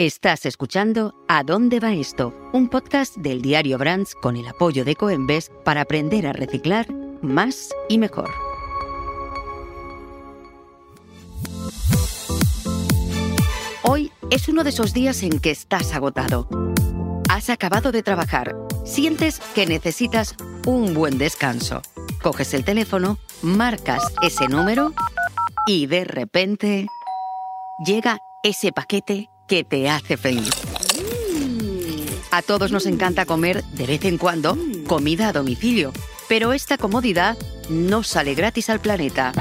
Estás escuchando ¿A dónde va esto? Un podcast del diario Brands con el apoyo de Coembes para aprender a reciclar más y mejor. Hoy es uno de esos días en que estás agotado. Has acabado de trabajar, sientes que necesitas un buen descanso. Coges el teléfono, marcas ese número y de repente llega ese paquete que te hace feliz. A todos nos encanta comer de vez en cuando comida a domicilio, pero esta comodidad no sale gratis al planeta.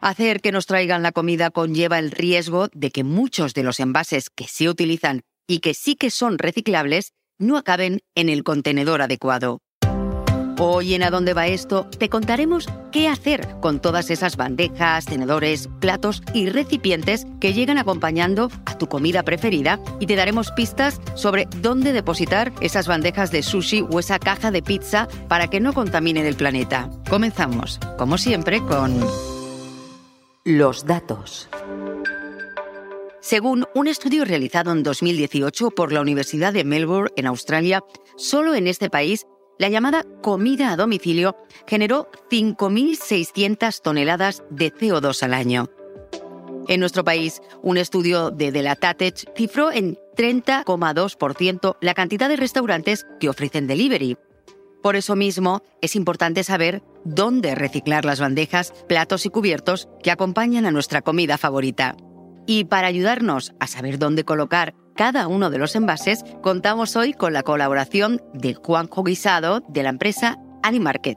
Hacer que nos traigan la comida conlleva el riesgo de que muchos de los envases que se utilizan y que sí que son reciclables no acaben en el contenedor adecuado. Hoy en A dónde va esto te contaremos qué hacer con todas esas bandejas, tenedores, platos y recipientes que llegan acompañando a tu comida preferida y te daremos pistas sobre dónde depositar esas bandejas de sushi o esa caja de pizza para que no contaminen el planeta. Comenzamos, como siempre, con los datos. Según un estudio realizado en 2018 por la Universidad de Melbourne, en Australia, solo en este país la llamada comida a domicilio generó 5.600 toneladas de CO2 al año. En nuestro país, un estudio de Delatatech cifró en 30,2% la cantidad de restaurantes que ofrecen delivery. Por eso mismo, es importante saber dónde reciclar las bandejas, platos y cubiertos que acompañan a nuestra comida favorita. Y para ayudarnos a saber dónde colocar cada uno de los envases, contamos hoy con la colaboración de Juanjo Guisado de la empresa Animarket.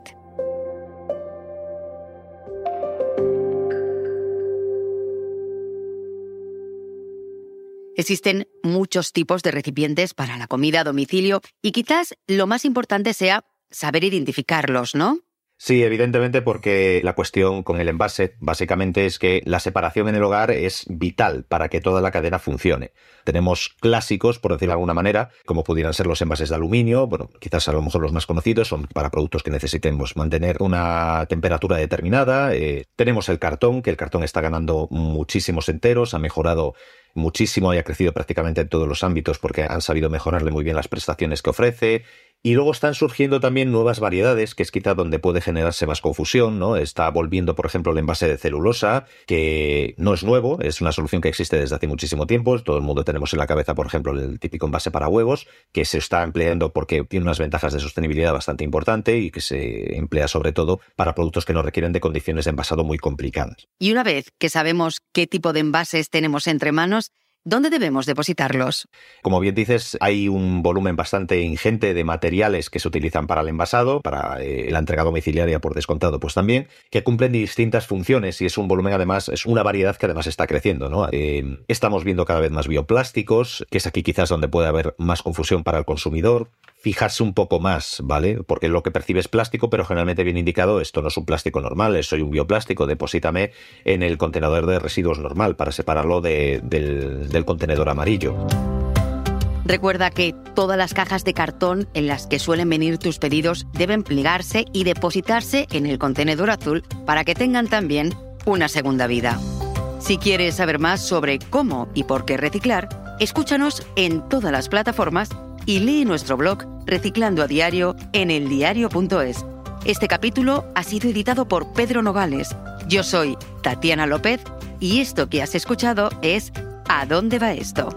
Existen muchos tipos de recipientes para la comida a domicilio y quizás lo más importante sea saber identificarlos, ¿no? Sí, evidentemente porque la cuestión con el envase básicamente es que la separación en el hogar es vital para que toda la cadena funcione. Tenemos clásicos, por decirlo de alguna manera, como pudieran ser los envases de aluminio, bueno, quizás a lo mejor los más conocidos son para productos que necesitemos mantener una temperatura determinada. Eh, tenemos el cartón, que el cartón está ganando muchísimos enteros, ha mejorado muchísimo y ha crecido prácticamente en todos los ámbitos porque han sabido mejorarle muy bien las prestaciones que ofrece. Y luego están surgiendo también nuevas variedades, que es quizá donde puede generarse más confusión, ¿no? Está volviendo, por ejemplo, el envase de celulosa, que no es nuevo, es una solución que existe desde hace muchísimo tiempo. Todo el mundo tenemos en la cabeza, por ejemplo, el típico envase para huevos, que se está empleando porque tiene unas ventajas de sostenibilidad bastante importante y que se emplea sobre todo para productos que no requieren de condiciones de envasado muy complicadas. Y una vez que sabemos qué tipo de envases tenemos entre manos, ¿Dónde debemos depositarlos? Como bien dices, hay un volumen bastante ingente de materiales que se utilizan para el envasado, para eh, la entrega domiciliaria por descontado, pues también, que cumplen distintas funciones y es un volumen además, es una variedad que además está creciendo, ¿no? Eh, estamos viendo cada vez más bioplásticos, que es aquí quizás donde puede haber más confusión para el consumidor fijarse un poco más, ¿vale? Porque lo que percibe es plástico, pero generalmente bien indicado, esto no es un plástico normal, soy un bioplástico, deposítame en el contenedor de residuos normal para separarlo del, del contenedor amarillo. Recuerda que todas las cajas de cartón en las que suelen venir tus pedidos deben plegarse y depositarse en el contenedor azul para que tengan también una segunda vida. Si quieres saber más sobre cómo y por qué reciclar, escúchanos en todas las plataformas y lee nuestro blog Reciclando a Diario en eldiario.es. Este capítulo ha sido editado por Pedro Nogales. Yo soy Tatiana López y esto que has escuchado es ¿A dónde va esto?